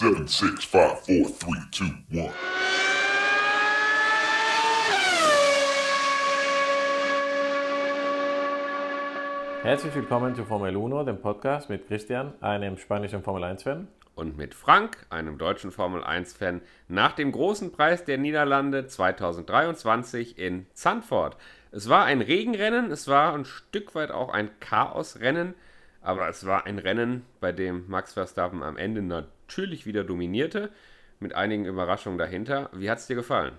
Seven, six, five, four, three, two, one. Herzlich willkommen zu Formel 1, dem Podcast mit Christian, einem spanischen Formel 1-Fan. Und mit Frank, einem deutschen Formel 1-Fan, nach dem großen Preis der Niederlande 2023 in Zandvoort. Es war ein Regenrennen, es war ein Stück weit auch ein Chaosrennen, aber es war ein Rennen, bei dem Max Verstappen am Ende natürlich wieder dominierte, mit einigen Überraschungen dahinter. Wie hat es dir gefallen?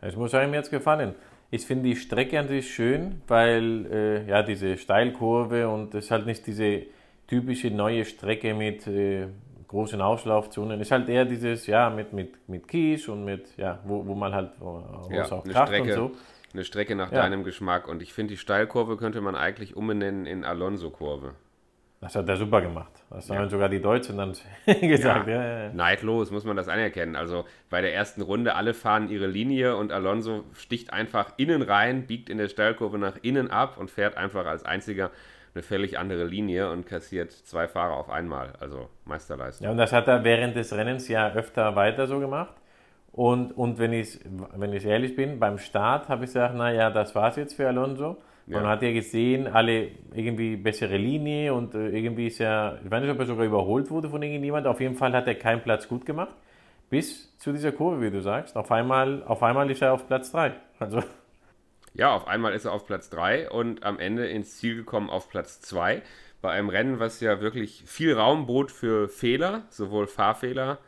Es muss einem jetzt gefallen. Ich finde die Strecke an sich schön, weil äh, ja diese Steilkurve und es ist halt nicht diese typische neue Strecke mit äh, großen Auslaufzonen. Es ist halt eher dieses, ja, mit, mit, mit Kies und mit, ja, wo, wo man halt wo, Ja, auch kracht Strecke. und so. Eine Strecke nach Ja. deinem Geschmack. Und ich finde, die Steilkurve könnte man eigentlich umbenennen in Alonso-Kurve. Das hat er super gemacht. Das Ja. haben sogar die Deutschen dann gesagt. Ja. Ja, ja. Neidlos muss man das anerkennen. Also bei der ersten Runde, alle fahren ihre Linie und Alonso sticht einfach innen rein, biegt in der Steilkurve nach innen ab und fährt einfach als einziger eine völlig andere Linie und kassiert zwei Fahrer auf einmal. Also Meisterleistung. Ja, und das hat er während des Rennens ja öfter weiter so gemacht. Und, und wenn, ich, wenn ich ehrlich bin, beim Start habe ich gesagt, naja, das war's jetzt für Alonso. Man Ja. hat ja gesehen, alle irgendwie bessere Linie und äh, irgendwie ist er, ich weiß nicht, ob er sogar überholt wurde von irgendjemand. Auf jeden Fall hat er keinen Platz gut gemacht. Bis zu dieser Kurve, wie du sagst. Auf einmal, auf einmal ist er auf Platz 3. Also, Ja, auf einmal ist er auf Platz 3 und am Ende ins Ziel gekommen auf Platz 2. Bei einem Rennen, was ja wirklich viel Raum bot für Fehler, sowohl Fahrfehler,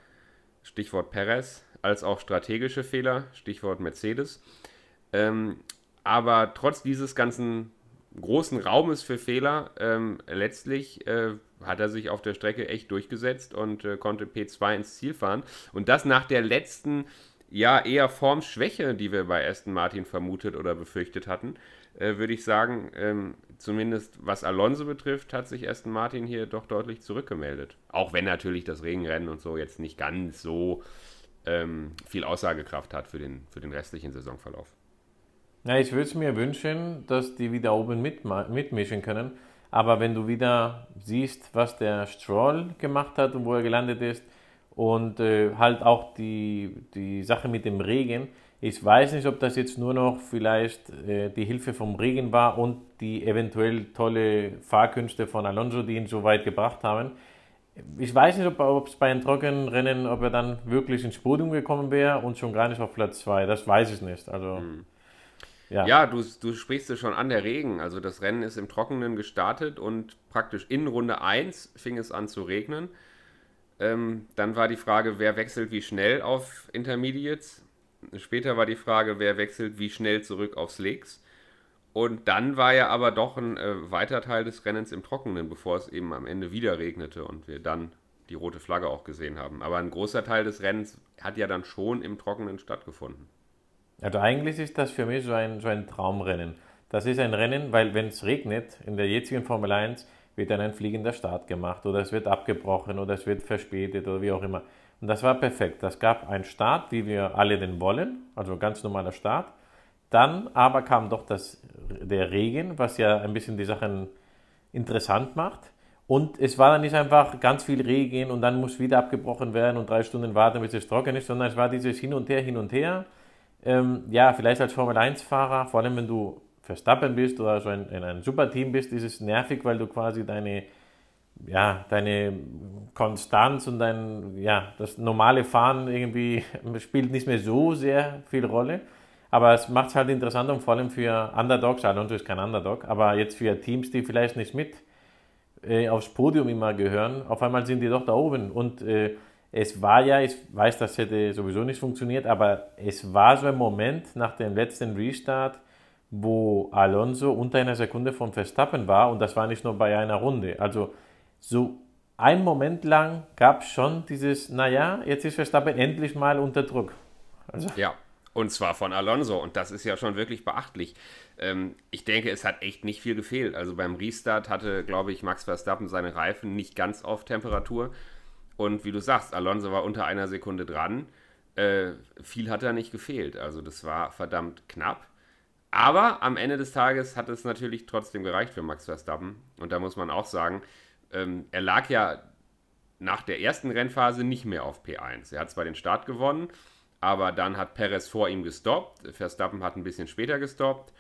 Stichwort Perez, als auch strategische Fehler, Stichwort Mercedes. Ähm, aber trotz dieses ganzen großen Raumes für Fehler, ähm, letztlich äh, hat er sich auf der Strecke echt durchgesetzt und äh, konnte P2 ins Ziel fahren. Und das nach der letzten, ja, eher Formschwäche, die wir bei Aston Martin vermutet oder befürchtet hatten, äh, würde ich sagen, ähm, zumindest was Alonso betrifft, hat sich Aston Martin hier doch deutlich zurückgemeldet. Auch wenn natürlich das Regenrennen und so jetzt nicht ganz so ähm, viel Aussagekraft hat für den, für den restlichen Saisonverlauf. Ja, ich würde es mir wünschen, dass die wieder oben mitmischen können. Aber wenn du wieder siehst, was der Stroll gemacht hat und wo er gelandet ist und äh, halt auch die, die Sache mit dem Regen, ich weiß nicht, ob das jetzt nur noch vielleicht äh, die Hilfe vom Regen war und die eventuell tolle Fahrkünste von Alonso, die ihn so weit gebracht haben. Ich weiß nicht, ob es bei einem trockenen Rennen, ob er dann wirklich ins Podium gekommen wäre und schon gar nicht auf Platz 2. Das weiß ich nicht. Also, ja. Ja, du, du sprichst es schon an, der Regen. Also das Rennen ist im Trockenen gestartet und praktisch in Runde 1 fing es an zu regnen. Ähm, dann war die Frage, wer wechselt wie schnell auf Intermediates. Später war die Frage, wer wechselt wie schnell zurück auf Slicks. Und dann war ja aber doch ein äh, weiter Teil des Rennens im Trockenen, bevor es eben am Ende wieder regnete und wir dann die rote Flagge auch gesehen haben. Aber ein großer Teil des Rennens hat ja dann schon im Trockenen stattgefunden. Also eigentlich ist das für mich so ein, so ein Traumrennen. Das ist ein Rennen, weil wenn es regnet, in der jetzigen Formel 1 wird dann ein fliegender Start gemacht oder es wird abgebrochen oder es wird verspätet oder wie auch immer. Und das war perfekt. Das gab einen Start, wie wir alle den wollen, also ganz normaler Start. Dann aber kam doch das, der Regen, was ja ein bisschen die Sachen interessant macht. Und es war dann nicht einfach ganz viel Regen und dann muss wieder abgebrochen werden und drei Stunden warten, bis es trocken ist, sondern es war dieses Hin und Her, Hin und Her. Ähm, ja, vielleicht als Formel-1-Fahrer, vor allem wenn du Verstappen bist oder so ein, in einem Superteam bist, ist es nervig, weil du quasi deine, ja, deine Konstanz und dein, ja, das normale Fahren irgendwie spielt nicht mehr so sehr viel Rolle. Aber es macht es halt interessant und vor allem für Underdogs, Alonso ist kein Underdog, aber jetzt für Teams, die vielleicht nicht mit äh, aufs Podium immer gehören, auf einmal sind die doch da oben. Und äh, es war ja, ich weiß, das hätte sowieso nicht funktioniert, aber es war so ein Moment nach dem letzten Restart, wo Alonso unter einer Sekunde vom Verstappen war und das war nicht nur bei einer Runde. Also so ein Moment lang gab es schon dieses, naja, jetzt ist Verstappen endlich mal unter Druck. Also, Ja, und zwar von Alonso. Und das ist ja schon wirklich beachtlich. Ähm, ich denke, es hat echt nicht viel gefehlt. Also beim Restart hatte, glaube ich, Max Verstappen seine Reifen nicht ganz auf Temperatur. Und wie du sagst, Alonso war unter einer Sekunde dran. Äh, viel hat da nicht gefehlt. Also das war verdammt knapp. Aber am Ende des Tages hat es natürlich trotzdem gereicht für Max Verstappen. Und da muss man auch sagen, ähm, er lag ja nach der ersten Rennphase nicht mehr auf P1. Er hat zwar den Start gewonnen, aber dann hat Perez vor ihm gestoppt. Verstappen hat ein bisschen später gestoppt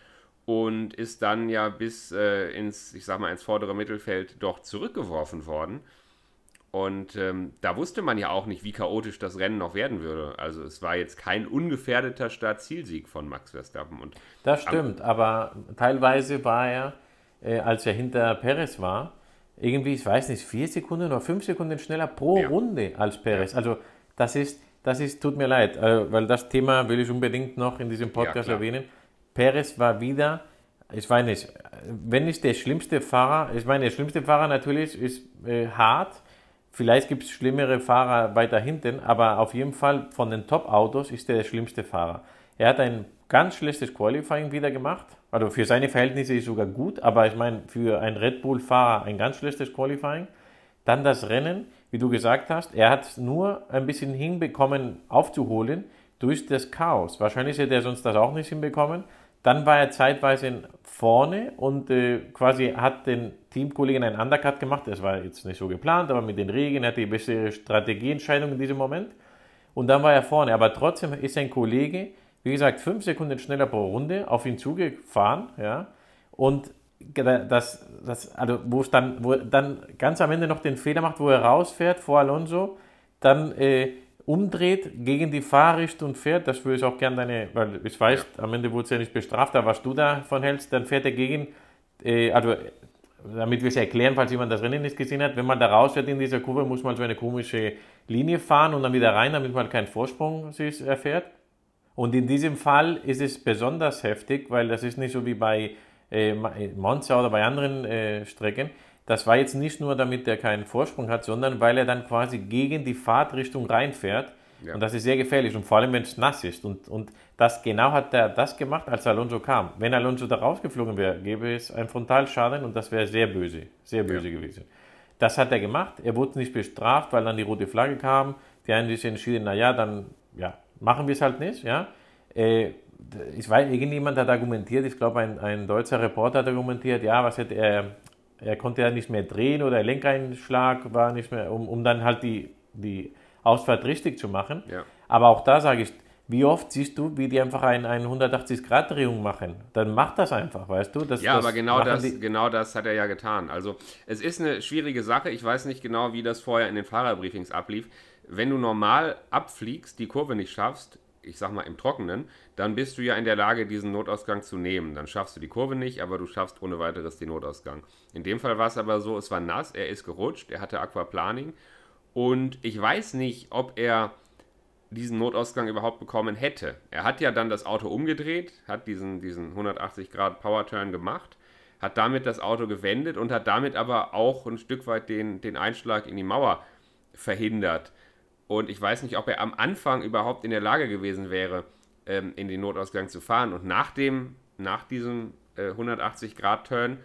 und ist dann ja bis äh, ins, ich sag mal, ins vordere Mittelfeld doch zurückgeworfen worden. Und ähm, da wusste man ja auch nicht, wie chaotisch das Rennen noch werden würde. Also es war jetzt kein ungefährdeter Start-Zielsieg von Max Verstappen. Und das stimmt, aber teilweise war er, äh, als er hinter Perez war, irgendwie, ich weiß nicht, vier Sekunden oder fünf Sekunden schneller pro ja. Runde als Perez. Ja. Also das ist, das ist, tut mir leid, äh, weil das Thema will ich unbedingt noch in diesem Podcast ja, erwähnen. Perez war wieder, ich weiß nicht, wenn nicht der schlimmste Fahrer, ich meine, der schlimmste Fahrer natürlich ist äh, hart, vielleicht gibt es schlimmere Fahrer weiter hinten, aber auf jeden Fall von den Top-Autos ist er der schlimmste Fahrer. Er hat ein ganz schlechtes Qualifying wieder gemacht, also für seine Verhältnisse ist sogar gut, aber ich meine, für einen Red Bull-Fahrer ein ganz schlechtes Qualifying. Dann das Rennen, wie du gesagt hast, er hat nur ein bisschen hinbekommen aufzuholen durch das Chaos. Wahrscheinlich hätte er sonst das auch nicht hinbekommen. Dann war er zeitweise vorne und äh, quasi hat den Teamkollegen einen Undercut gemacht. Das war jetzt nicht so geplant, aber mit den Regeln hat er die bessere Strategieentscheidung in diesem Moment. Und dann war er vorne. Aber trotzdem ist sein Kollege wie gesagt, fünf Sekunden schneller pro Runde auf ihn zugefahren, ja, und das, das, also wo es dann, wo dann ganz am Ende noch den Fehler macht, wo er rausfährt vor Alonso, dann äh, umdreht gegen die Fahrrichtung fährt, das würde ich auch gerne deine, weil ich weiß, ja. am Ende wurde es ja nicht bestraft, aber was du davon hältst, dann fährt er gegen, äh, also damit wir es erklären, falls jemand das Rennen nicht gesehen hat, wenn man da rausfährt in dieser Kurve, muss man so eine komische Linie fahren und dann wieder rein, damit man keinen Vorsprung sich erfährt. Und in diesem Fall ist es besonders heftig, weil das ist nicht so wie bei äh, äh, Monza oder bei anderen äh, Strecken. Das war jetzt nicht nur, damit er keinen Vorsprung hat, sondern weil er dann quasi gegen die Fahrtrichtung reinfährt. Ja. Und das ist sehr gefährlich und vor allem, wenn es nass ist. Und, und das genau hat er das gemacht, als Alonso kam. Wenn Alonso da rausgeflogen wäre, gäbe es einen Frontalschaden und das wäre sehr böse, sehr böse ja. gewesen. Das hat er gemacht. Er wurde nicht bestraft, weil dann die rote Flagge kam. Die einen sich entschieden, naja, dann ja, machen wir es halt nicht. Ja? Äh, ich weiß, irgendjemand hat argumentiert, ich glaube, ein, ein deutscher Reporter hat argumentiert, ja, was hätte er, er konnte ja nicht mehr drehen oder der Lenkeinschlag war nicht mehr, um, um dann halt die, die Ausfahrt richtig zu machen. Ja. Aber auch da sage ich, wie oft siehst du, wie die einfach eine ein 180-Grad-Drehung machen? Dann mach das einfach, weißt du? Das, ja, das aber genau das, genau das hat er ja getan. Also es ist eine schwierige Sache. Ich weiß nicht genau, wie das vorher in den Fahrerbriefings ablief wenn du normal abfliegst, die Kurve nicht schaffst, ich sag mal im Trockenen, dann bist du ja in der Lage, diesen Notausgang zu nehmen. Dann schaffst du die Kurve nicht, aber du schaffst ohne weiteres den Notausgang. In dem Fall war es aber so, es war nass, er ist gerutscht, er hatte Aquaplaning und ich weiß nicht, ob er diesen Notausgang überhaupt bekommen hätte. Er hat ja dann das Auto umgedreht, hat diesen, diesen 180 Grad Power-Turn gemacht, hat damit das Auto gewendet und hat damit aber auch ein Stück weit den, den Einschlag in die Mauer verhindert. Und ich weiß nicht, ob er am Anfang überhaupt in der Lage gewesen wäre, ähm, in den Notausgang zu fahren. Und nach, dem, nach diesem äh, 180-Grad-Turn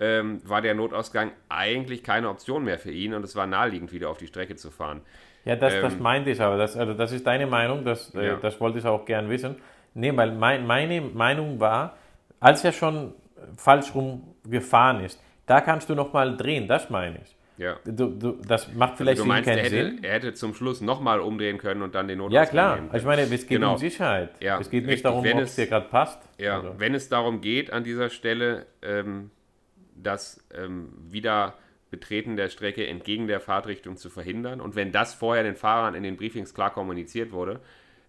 ähm, war der Notausgang eigentlich keine Option mehr für ihn und es war naheliegend, wieder auf die Strecke zu fahren. Ja, das, ähm, das meinte ich aber. Das, also das ist deine Meinung, das, äh, ja. das wollte ich auch gern wissen. Nee, weil mein, meine Meinung war, als er schon falsch rum gefahren ist, da kannst du nochmal drehen, das meine ich. Ja. Du, du, das macht also vielleicht also du meinst, keinen er hätte, Sinn. Er hätte zum Schluss nochmal umdrehen können und dann den Notausgang Ja, klar. Ich meine, es geht genau. um Sicherheit. Ja, es geht nicht richtig. darum, ob es dir gerade passt. Ja, also. wenn es darum geht, an dieser Stelle, ähm, das ähm, wieder Betreten der Strecke entgegen der Fahrtrichtung zu verhindern und wenn das vorher den Fahrern in den Briefings klar kommuniziert wurde,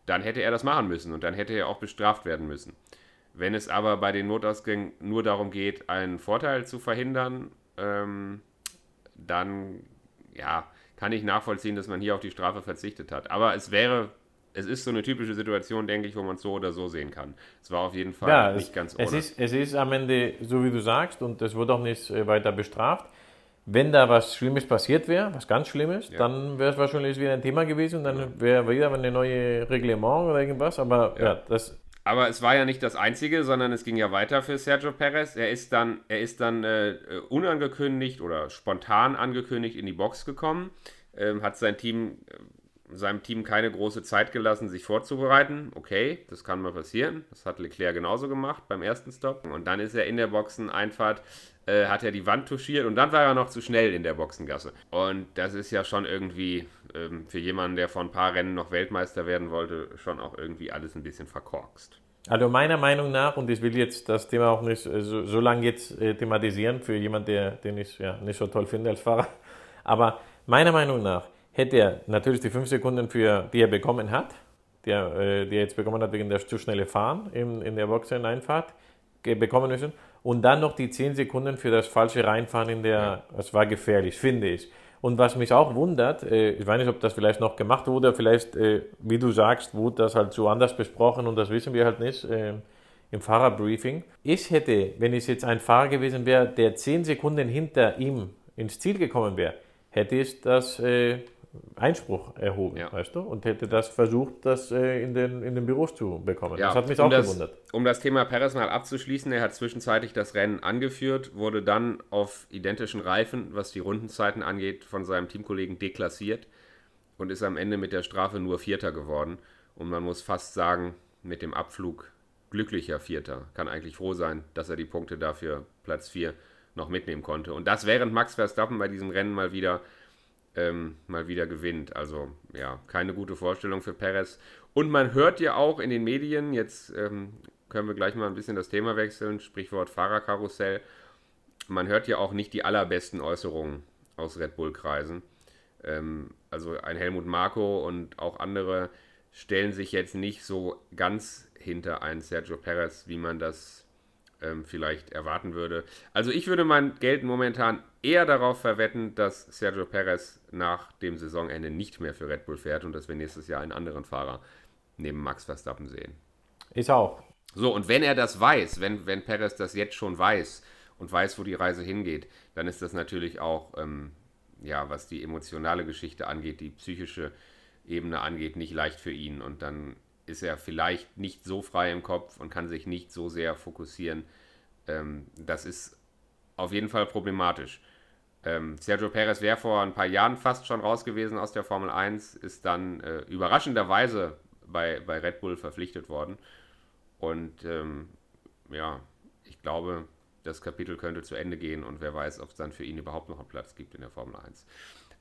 dann hätte er das machen müssen und dann hätte er auch bestraft werden müssen. Wenn es aber bei den Notausgängen nur darum geht, einen Vorteil zu verhindern, ähm, dann ja, kann ich nachvollziehen, dass man hier auf die Strafe verzichtet hat. Aber es wäre, es ist so eine typische Situation, denke ich, wo man es so oder so sehen kann. Es war auf jeden Fall ja, nicht es, ganz ohne. Es ist, es ist am Ende, so wie du sagst, und es wird auch nicht äh, weiter bestraft. Wenn da was Schlimmes passiert wäre, was ganz Schlimmes, ja. dann wäre es wahrscheinlich wieder ein Thema gewesen und dann wäre wieder eine neue Reglement oder irgendwas. Aber ja das aber es war ja nicht das Einzige, sondern es ging ja weiter für Sergio Perez. Er ist dann, er ist dann äh, unangekündigt oder spontan angekündigt in die Box gekommen, ähm, hat sein Team seinem Team keine große Zeit gelassen, sich vorzubereiten. Okay, das kann mal passieren. Das hat Leclerc genauso gemacht beim ersten Stop. Und dann ist er in der Boxeneinfahrt, äh, hat er die Wand touchiert und dann war er noch zu schnell in der Boxengasse. Und das ist ja schon irgendwie ähm, für jemanden, der vor ein paar Rennen noch Weltmeister werden wollte, schon auch irgendwie alles ein bisschen verkorkst. Also meiner Meinung nach, und ich will jetzt das Thema auch nicht äh, so, so lange jetzt äh, thematisieren für jemanden, der, den ich ja, nicht so toll finde als Fahrer, aber meiner Meinung nach hätte er natürlich die fünf Sekunden, für, die er bekommen hat, die er, äh, die er jetzt bekommen hat wegen der zu schnelle Fahren in, in der Boxeneinfahrt, bekommen müssen und dann noch die zehn Sekunden für das falsche Reinfahren in der, das war gefährlich, finde ich. Und was mich auch wundert, äh, ich weiß nicht, ob das vielleicht noch gemacht wurde, vielleicht, äh, wie du sagst, wurde das halt so anders besprochen und das wissen wir halt nicht im Fahrerbriefing. Ich hätte, wenn ich jetzt ein Fahrer gewesen wäre, der zehn Sekunden hinter ihm ins Ziel gekommen wäre, hätte ich das Einspruch erhoben, ja. weißt du, und hätte das versucht, das äh, in, den, in den Büros zu bekommen. Ja, das hat mich um auch das, gewundert. Um das Thema Perez mal abzuschließen, er hat zwischenzeitlich das Rennen angeführt, wurde dann auf identischen Reifen, was die Rundenzeiten angeht, von seinem Teamkollegen deklassiert und ist am Ende mit der Strafe nur Vierter geworden. Und man muss fast sagen, mit dem Abflug glücklicher Vierter. Kann eigentlich froh sein, dass er die Punkte dafür Platz 4 noch mitnehmen konnte. Und das während Max Verstappen bei diesem Rennen mal wieder ähm, mal wieder gewinnt. Also ja, keine gute Vorstellung für Perez. Und man hört ja auch in den Medien, jetzt ähm, können wir gleich mal ein bisschen das Thema wechseln, Sprichwort Fahrerkarussell. Man hört ja auch nicht die allerbesten Äußerungen aus Red Bull-Kreisen. Ähm, also ein Helmut Marko und auch andere stellen sich jetzt nicht so ganz hinter einen Sergio Perez, wie man das ähm, vielleicht erwarten würde. Also ich würde mein Geld momentan eher darauf verwetten, dass Sergio Perez nach dem Saisonende nicht mehr für Red Bull fährt und dass wir nächstes Jahr einen anderen Fahrer neben Max Verstappen sehen. Ich auch. So, und wenn er das weiß, wenn, wenn Perez das jetzt schon weiß und weiß, wo die Reise hingeht, dann ist das natürlich auch, ähm, ja, was die emotionale Geschichte angeht, die psychische Ebene angeht, nicht leicht für ihn. Und dann ist er vielleicht nicht so frei im Kopf und kann sich nicht so sehr fokussieren. Ähm, das ist auf jeden Fall problematisch. Ähm, Sergio Perez wäre vor ein paar Jahren fast schon raus gewesen aus der Formel 1, ist dann äh, überraschenderweise bei, bei Red Bull verpflichtet worden. Und ähm, ja, ich glaube, das Kapitel könnte zu Ende gehen und wer weiß, ob es dann für ihn überhaupt noch einen Platz gibt in der Formel 1.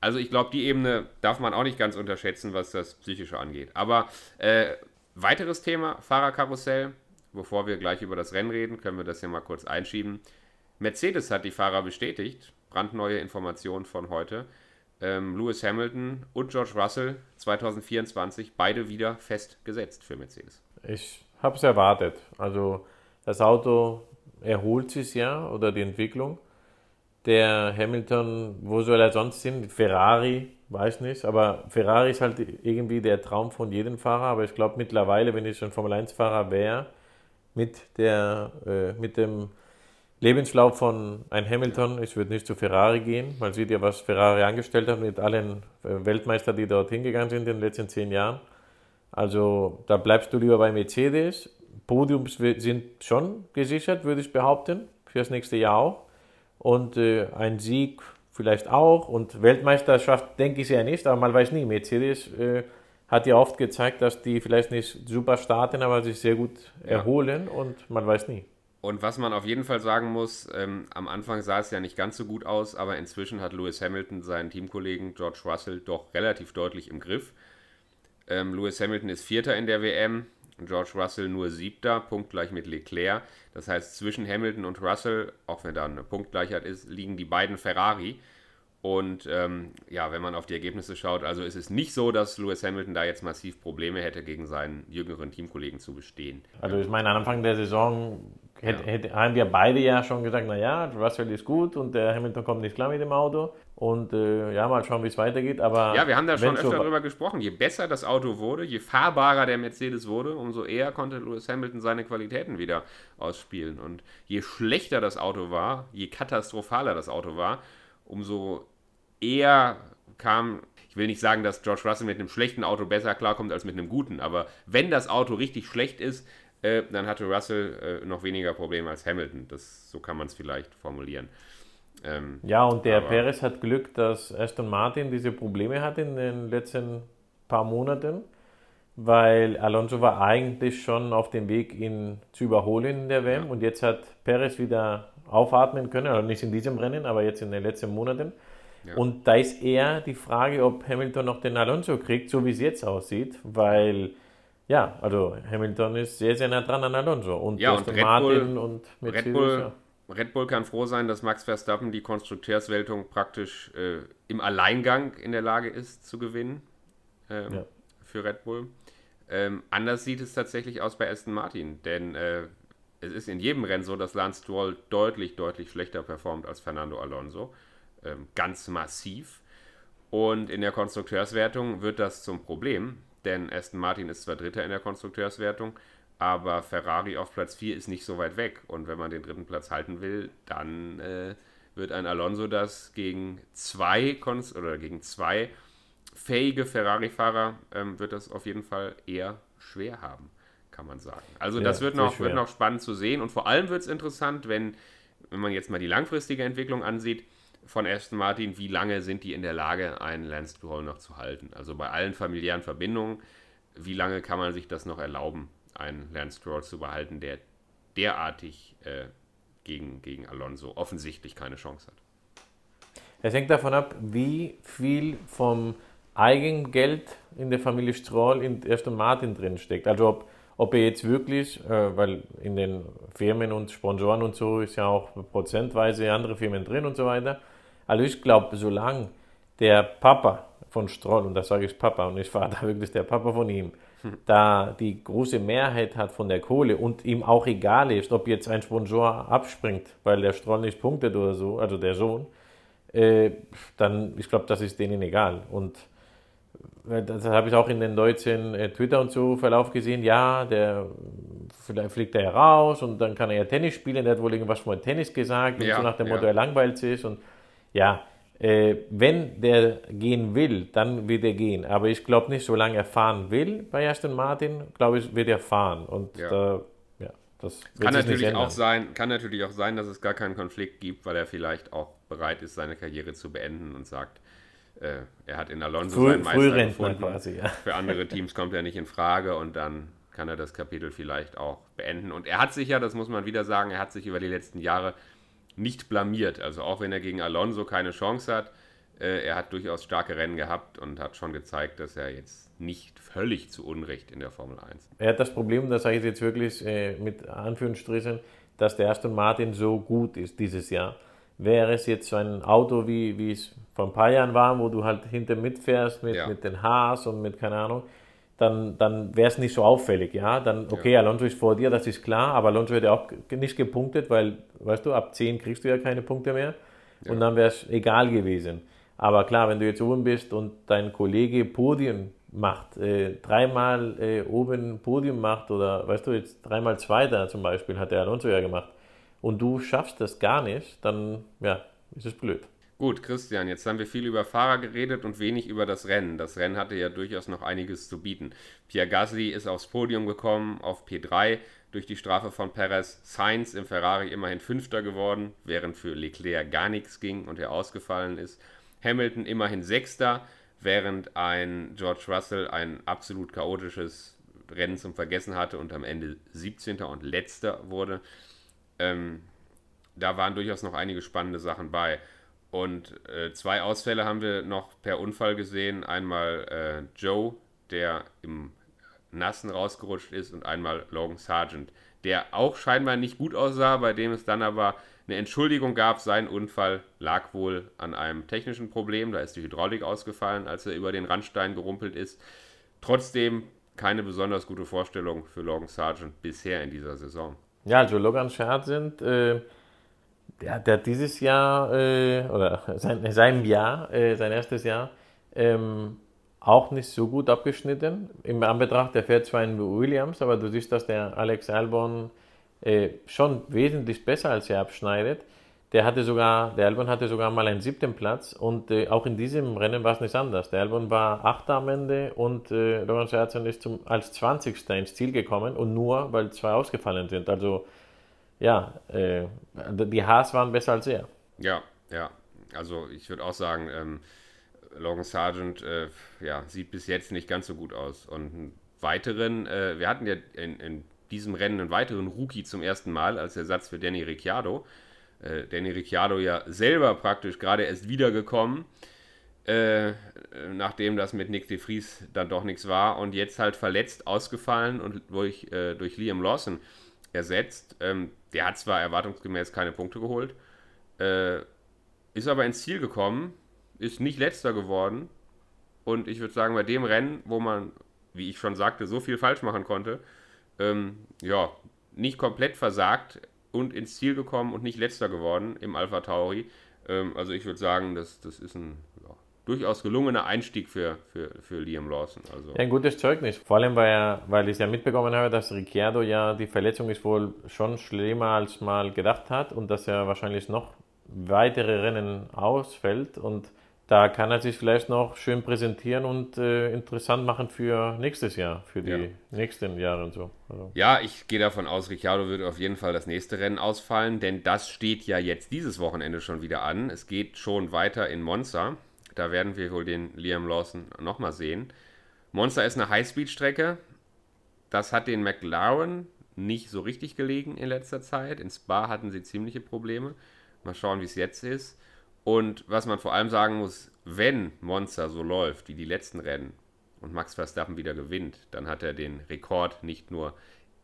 Also ich glaube, die Ebene darf man auch nicht ganz unterschätzen, was das Psychische angeht. Aber äh, weiteres Thema, Fahrerkarussell. Bevor wir gleich über das Rennen reden, können wir das hier mal kurz einschieben. Mercedes hat die Fahrer bestätigt. Brandneue Informationen von heute. Ähm, Lewis Hamilton und George Russell 2024 beide wieder festgesetzt für Mercedes. Ich habe es erwartet. Also das Auto erholt sich ja oder die Entwicklung. Der Hamilton, wo soll er sonst hin? Ferrari, weiß nicht. Aber Ferrari ist halt irgendwie der Traum von jedem Fahrer. Aber ich glaube mittlerweile, wenn ich ein Formel 1-Fahrer wäre, mit, äh, mit dem Lebenslauf von ein Hamilton, ich würde nicht zu Ferrari gehen. Man sieht ja, was Ferrari angestellt hat mit allen äh, Weltmeistern, die dort hingegangen sind in den letzten zehn Jahren. Also da bleibst du lieber bei Mercedes. Podiums sind schon gesichert, würde ich behaupten, für das nächste Jahr auch. Und äh, ein Sieg vielleicht auch. Und Weltmeisterschaft denke ich ja nicht, aber man weiß nie. Mercedes äh, hat ja oft gezeigt, dass die vielleicht nicht super starten, aber sich sehr gut erholen ja. und man weiß nie. Und was man auf jeden Fall sagen muss, ähm, am Anfang sah es ja nicht ganz so gut aus, aber inzwischen hat Lewis Hamilton seinen Teamkollegen George Russell doch relativ deutlich im Griff. Ähm, Lewis Hamilton ist Vierter in der WM, George Russell nur Siebter, punktgleich mit Leclerc. Das heißt, zwischen Hamilton und Russell, auch wenn da eine Punktgleichheit ist, liegen die beiden Ferrari. Und ähm, ja, wenn man auf die Ergebnisse schaut, also ist es nicht so, dass Lewis Hamilton da jetzt massiv Probleme hätte, gegen seinen jüngeren Teamkollegen zu bestehen. Also ich meine, am Anfang der Saison ja. hätte, haben wir beide ja schon gesagt, naja, Russell ist gut und der Hamilton kommt nicht klar mit dem Auto. Und äh, ja, mal schauen, wie es weitergeht. Aber ja, wir haben da schon öfter so darüber gesprochen. Je besser das Auto wurde, je fahrbarer der Mercedes wurde, umso eher konnte Lewis Hamilton seine Qualitäten wieder ausspielen. Und je schlechter das Auto war, je katastrophaler das Auto war, umso eher kam, ich will nicht sagen, dass George Russell mit einem schlechten Auto besser klarkommt als mit einem guten, aber wenn das Auto richtig schlecht ist, äh, dann hatte Russell äh, noch weniger Probleme als Hamilton. Das, so kann man es vielleicht formulieren. Ähm, ja, und der Perez hat Glück, dass Aston Martin diese Probleme hat in den letzten paar Monaten, weil Alonso war eigentlich schon auf dem Weg, ihn zu überholen in der WM Ja. und jetzt hat Perez wieder aufatmen können, also nicht in diesem Rennen, aber jetzt in den letzten Monaten. Ja. Und da ist eher die Frage, ob Hamilton noch den Alonso kriegt, so wie es jetzt aussieht, weil ja, also Hamilton ist sehr, sehr nah dran an Alonso und Ja, und Red Martin Bull- und Red Mercedes. Bull, ja. Red Bull kann froh sein, dass Max Verstappen die Konstrukteurswertung praktisch äh, im Alleingang in der Lage ist zu gewinnen ähm, Ja. für Red Bull. Ähm, anders sieht es tatsächlich aus bei Aston Martin, denn äh, es ist in jedem Rennen so, dass Lance Stroll deutlich, deutlich schlechter performt als Fernando Alonso. Ähm, ganz massiv. Und in der Konstrukteurswertung wird das zum Problem, denn Aston Martin ist zwar Dritter in der Konstrukteurswertung, aber Ferrari auf Platz 4 ist nicht so weit weg. Und wenn man den dritten Platz halten will, dann äh, wird ein Alonso das gegen zwei Konst oder gegen zwei fähige Ferrari-Fahrer ähm, wird das auf jeden Fall eher schwer haben, kann man sagen. Also Ja, das wird noch, wird noch spannend zu sehen und vor allem wird es interessant, wenn, wenn man jetzt mal die langfristige Entwicklung ansieht von Aston Martin, wie lange sind die in der Lage, einen Lance Stroll noch zu halten? Also bei allen familiären Verbindungen, wie lange kann man sich das noch erlauben, einen Lance Stroll zu behalten, der derartig äh, gegen, gegen Alonso offensichtlich keine Chance hat? Es hängt davon ab, wie viel vom Eigengeld in der Familie Stroll in Aston Martin drin steckt. Also ob, ob er jetzt wirklich, äh, weil in den Firmen und Sponsoren und so ist ja auch prozentweise andere Firmen drin und so weiter. Also ich glaube, solange der Papa von Stroll, und das sage ich Papa und nicht Vater, wirklich der Papa von ihm, da die große Mehrheit hat von der Kohle und ihm auch egal ist, ob jetzt ein Sponsor abspringt, weil der Stroll nicht punktet oder so, also der Sohn, äh, dann, ich glaube, das ist denen egal. Und äh, das habe ich auch in den deutschen äh, Twitter und so Verlauf gesehen. Ja, der vielleicht fliegt er raus und dann kann er ja Tennis spielen. Der hat wohl irgendwas von Tennis gesagt und Ja, so nach dem ja. Motto, er langweilt sich. Und ja, äh, wenn der gehen will, dann wird er gehen. Aber ich glaube nicht, solange er fahren will bei Aston Martin, glaube ich, wird er fahren. Und Ja. da, ja, das Kann natürlich, auch sein, kann natürlich auch sein, dass es gar keinen Konflikt gibt, weil er vielleicht auch bereit ist, seine Karriere zu beenden und sagt, äh, er hat in Alonso Früh, seinen Meister gefunden. quasi, ja. Für andere Teams kommt er nicht in Frage und dann kann er das Kapitel vielleicht auch beenden. Und er hat sich ja, das muss man wieder sagen, er hat sich über die letzten Jahre nicht blamiert. Also auch wenn er gegen Alonso keine Chance hat, äh, er hat durchaus starke Rennen gehabt und hat schon gezeigt, dass er jetzt nicht völlig zu Unrecht in der Formel 1 Er hat das Problem, das sage ich jetzt wirklich äh, mit Anführungsstrichen, dass der Aston Martin so gut ist dieses Jahr. Wäre es jetzt so ein Auto, wie, wie es vor ein paar Jahren war, wo du halt hinter mitfährst mit, Ja. mit den Haas und mit keine Ahnung, dann, dann wäre es nicht so auffällig, ja. Dann, okay, Alonso ist vor dir, das ist klar, aber Alonso hätte auch nicht gepunktet, weil, weißt du, ab 10 kriegst du ja keine Punkte mehr und dann wäre es egal gewesen. Aber klar, wenn du jetzt oben bist und dein Kollege Podium macht, äh, dreimal äh, oben Podium macht oder weißt du, jetzt dreimal Zweiter zum Beispiel hat der Alonso ja gemacht und du schaffst das gar nicht, dann ja, ist es blöd. Gut, Christian, jetzt haben wir viel über Fahrer geredet und wenig über das Rennen. Das Rennen hatte ja durchaus noch einiges zu bieten. Pierre Gasly ist aufs Podium gekommen, auf P3 durch die Strafe von Perez. Sainz im Ferrari immerhin Fünfter geworden, während für Leclerc gar nichts ging und er ausgefallen ist. Hamilton immerhin Sechster, während ein George Russell ein absolut chaotisches Rennen zum Vergessen hatte und am Ende 17. und letzter wurde. Ähm, da waren durchaus noch einige spannende Sachen bei. Und äh, zwei Ausfälle haben wir noch per Unfall gesehen. Einmal äh, Joe, der im Nassen rausgerutscht ist, und einmal Logan Sargent, der auch scheinbar nicht gut aussah, bei dem es dann aber eine Entschuldigung gab. Sein Unfall lag wohl an einem technischen Problem. Da ist die Hydraulik ausgefallen, als er über den Randstein gerumpelt ist. Trotzdem keine besonders gute Vorstellung für Logan Sargent bisher in dieser Saison. Ja, also Logan Sargent, äh, der, hat dieses Jahr, äh, oder sein, seinem Jahr, äh, sein erstes Jahr, ähm, auch nicht so gut abgeschnitten. Im Anbetracht, der fährt zwar in Williams, aber du siehst, dass der Alex Albon äh, schon wesentlich besser als er abschneidet. Der hatte sogar, der Albon hatte sogar mal einen siebten Platz und äh, auch in diesem Rennen war es nicht anders. Der Albon war Achter am Ende und äh, Logan Sargent ist zum, als 20. ins Ziel gekommen und nur, weil zwei ausgefallen sind. Also ja, äh, die Haas waren besser als er. Ja, ja. Also ich würde auch sagen, ähm, Logan Sargent äh, ja, sieht bis jetzt nicht ganz so gut aus. Und einen weiteren, äh, wir hatten ja in, in, diesem Rennen einen weiteren Rookie zum ersten Mal als Ersatz für Danny Ricciardo. Äh, Danny Ricciardo ja selber praktisch gerade erst wiedergekommen, äh, nachdem das mit Nick de Vries dann doch nichts war und jetzt halt verletzt ausgefallen und durch, äh, durch Liam Lawson ersetzt. Ähm, der hat zwar erwartungsgemäß keine Punkte geholt, äh, ist aber ins Ziel gekommen, ist nicht letzter geworden. Und ich würde sagen, bei dem Rennen, wo man, wie ich schon sagte, so viel falsch machen konnte, ähm, ja, nicht komplett versagt und ins Ziel gekommen und nicht letzter geworden im Alpha Tauri. Ähm, also ich würde sagen, das, das ist ein ja, durchaus gelungener Einstieg für, für, für Liam Lawson. Also. Ja, ein gutes Zeugnis. Vor allem, weil, er, weil ich ja mitbekommen habe, dass Ricciardo ja die Verletzung ist wohl schon schlimmer als mal gedacht hat und dass er wahrscheinlich noch weitere Rennen ausfällt und da kann er sich vielleicht noch schön präsentieren und äh, interessant machen für nächstes Jahr, für die ja. nächsten Jahre und so. Also. Ja, ich gehe davon aus, Ricciardo wird auf jeden Fall das nächste Rennen ausfallen, denn das steht ja jetzt dieses Wochenende schon wieder an. Es geht schon weiter in Monza. Da werden wir wohl den Liam Lawson nochmal sehen. Monza ist eine Highspeed-Strecke. Das hat den McLaren nicht so richtig gelegen in letzter Zeit. In Spa hatten sie ziemliche Probleme. Mal schauen, wie es jetzt ist. Und was man vor allem sagen muss, wenn Monza so läuft wie die letzten Rennen und Max Verstappen wieder gewinnt, dann hat er den Rekord nicht nur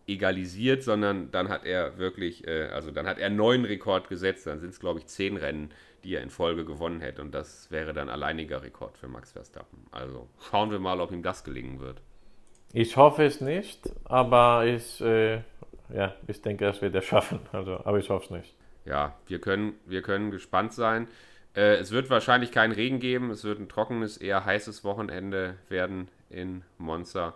egalisiert, sondern dann hat er wirklich, äh, also dann hat er einen neuen Rekord gesetzt. Dann sind es, glaube ich, zehn Rennen, die er in Folge gewonnen hätte. Und das wäre dann alleiniger Rekord für Max Verstappen. Also schauen wir mal, ob ihm das gelingen wird. Ich hoffe es nicht, aber ich, äh, ja, ich denke, das wird er schaffen. Also, aber ich hoffe es nicht. Ja, wir können, wir können gespannt sein. Äh, es wird wahrscheinlich keinen Regen geben. Es wird ein trockenes, eher heißes Wochenende werden in Monza.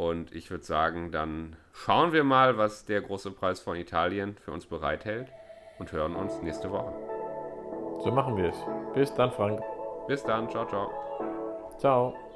Und ich würde sagen, dann schauen wir mal, was der große Preis von Italien für uns bereithält und hören uns nächste Woche. So machen wir es. Bis dann, Frank. Bis dann. Ciao, ciao. Ciao.